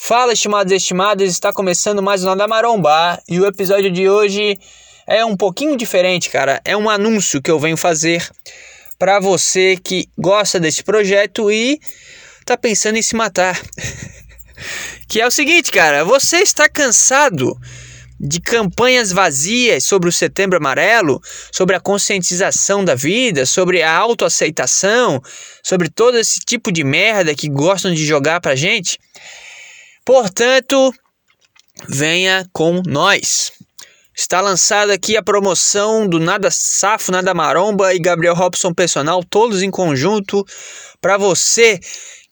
Fala, estimados e estimadas, está começando mais um Nada Maromba e o episódio de hoje é um pouquinho diferente, cara. É um anúncio que eu venho fazer para você que gosta desse projeto e tá pensando em se matar. que é o seguinte, cara, você está cansado de campanhas vazias sobre o Setembro Amarelo, sobre a conscientização da vida, sobre a autoaceitação, sobre todo esse tipo de merda que gostam de jogar pra gente? Portanto, venha com nós. Está lançada aqui a promoção do Nada Safo, Nada Maromba e Gabriel Robson Personal, todos em conjunto, para você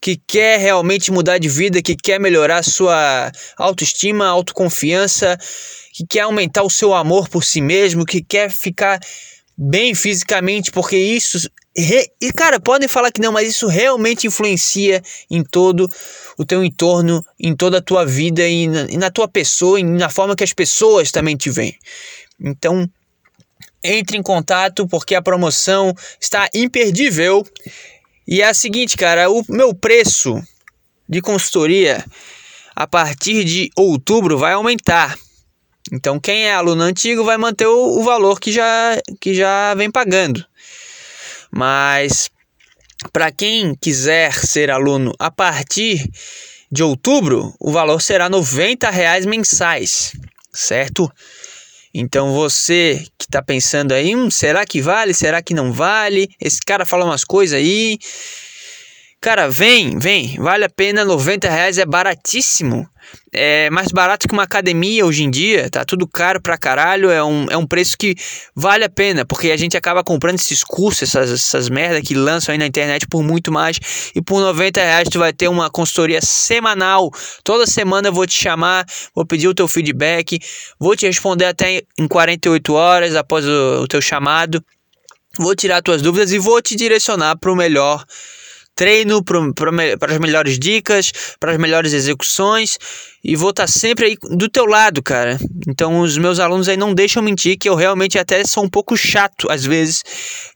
que quer realmente mudar de vida, que quer melhorar sua autoestima, autoconfiança, que quer aumentar o seu amor por si mesmo, que quer ficar bem fisicamente, porque isso. E cara, podem falar que não, mas isso realmente influencia em todo o teu entorno, em toda a tua vida e na, e na tua pessoa, e na forma que as pessoas também te veem. Então, entre em contato porque a promoção está imperdível. E é a seguinte, cara, o meu preço de consultoria a partir de outubro vai aumentar. Então, quem é aluno antigo vai manter o, o valor que já, que já vem pagando. Mas para quem quiser ser aluno a partir de outubro, o valor será 90 reais mensais, certo? Então você que está pensando aí, hum, será que vale? Será que não vale? Esse cara fala umas coisas aí. Cara, vem, vem, vale a pena, 90 reais é baratíssimo. É mais barato que uma academia hoje em dia, tá tudo caro pra caralho, é um, é um preço que vale a pena, porque a gente acaba comprando esses cursos, essas, essas merda que lançam aí na internet por muito mais, e por 90 reais tu vai ter uma consultoria semanal, toda semana eu vou te chamar, vou pedir o teu feedback, vou te responder até em 48 horas após o, o teu chamado, vou tirar tuas dúvidas e vou te direcionar para o melhor treino, para as melhores dicas, para as melhores execuções e vou estar tá sempre aí do teu lado, cara. Então os meus alunos aí não deixam mentir que eu realmente até sou um pouco chato às vezes,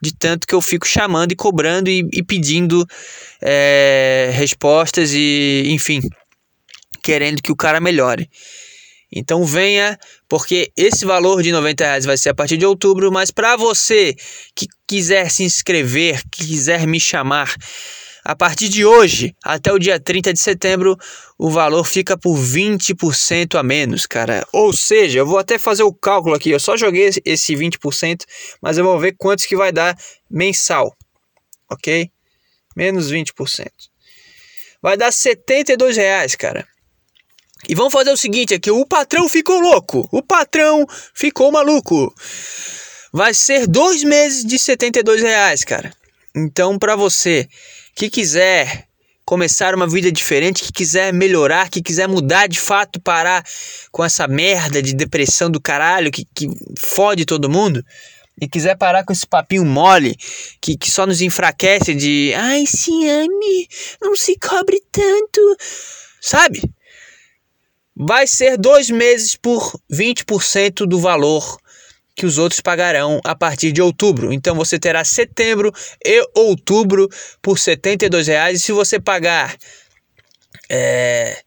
de tanto que eu fico chamando e cobrando e, e pedindo é, respostas e enfim, querendo que o cara melhore. Então venha, porque esse valor de 90 reais vai ser a partir de outubro, mas para você que quiser se inscrever, que quiser me chamar, a partir de hoje, até o dia 30 de setembro, o valor fica por 20% a menos, cara. Ou seja, eu vou até fazer o cálculo aqui, eu só joguei esse 20%, mas eu vou ver quantos que vai dar mensal. OK? Menos 20%. Vai dar 72 reais, cara. E vamos fazer o seguinte aqui, o patrão ficou louco, o patrão ficou maluco. Vai ser dois meses de 72 reais, cara. Então, para você que quiser começar uma vida diferente, que quiser melhorar, que quiser mudar de fato, parar com essa merda de depressão do caralho que, que fode todo mundo, e quiser parar com esse papinho mole que, que só nos enfraquece de ai, se ame, não se cobre tanto, sabe? Vai ser dois meses por 20% do valor que os outros pagarão a partir de outubro. Então você terá setembro e outubro por 72 reais. E se você pagar é,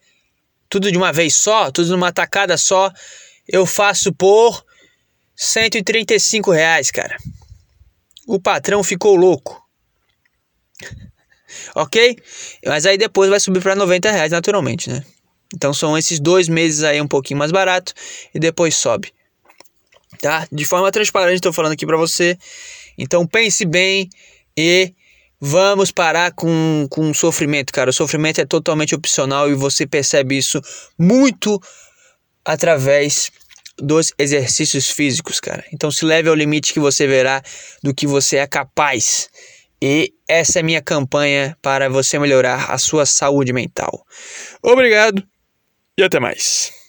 tudo de uma vez só, tudo numa tacada só, eu faço por 135 reais, cara. O patrão ficou louco. ok? Mas aí depois vai subir para 90 reais naturalmente, né? Então são esses dois meses aí um pouquinho mais barato e depois sobe tá? De forma transparente estou falando aqui para você. Então pense bem e vamos parar com, com o sofrimento, cara. O sofrimento é totalmente opcional e você percebe isso muito através dos exercícios físicos, cara. Então se leve ao limite que você verá do que você é capaz. E essa é minha campanha para você melhorar a sua saúde mental. Obrigado e até mais.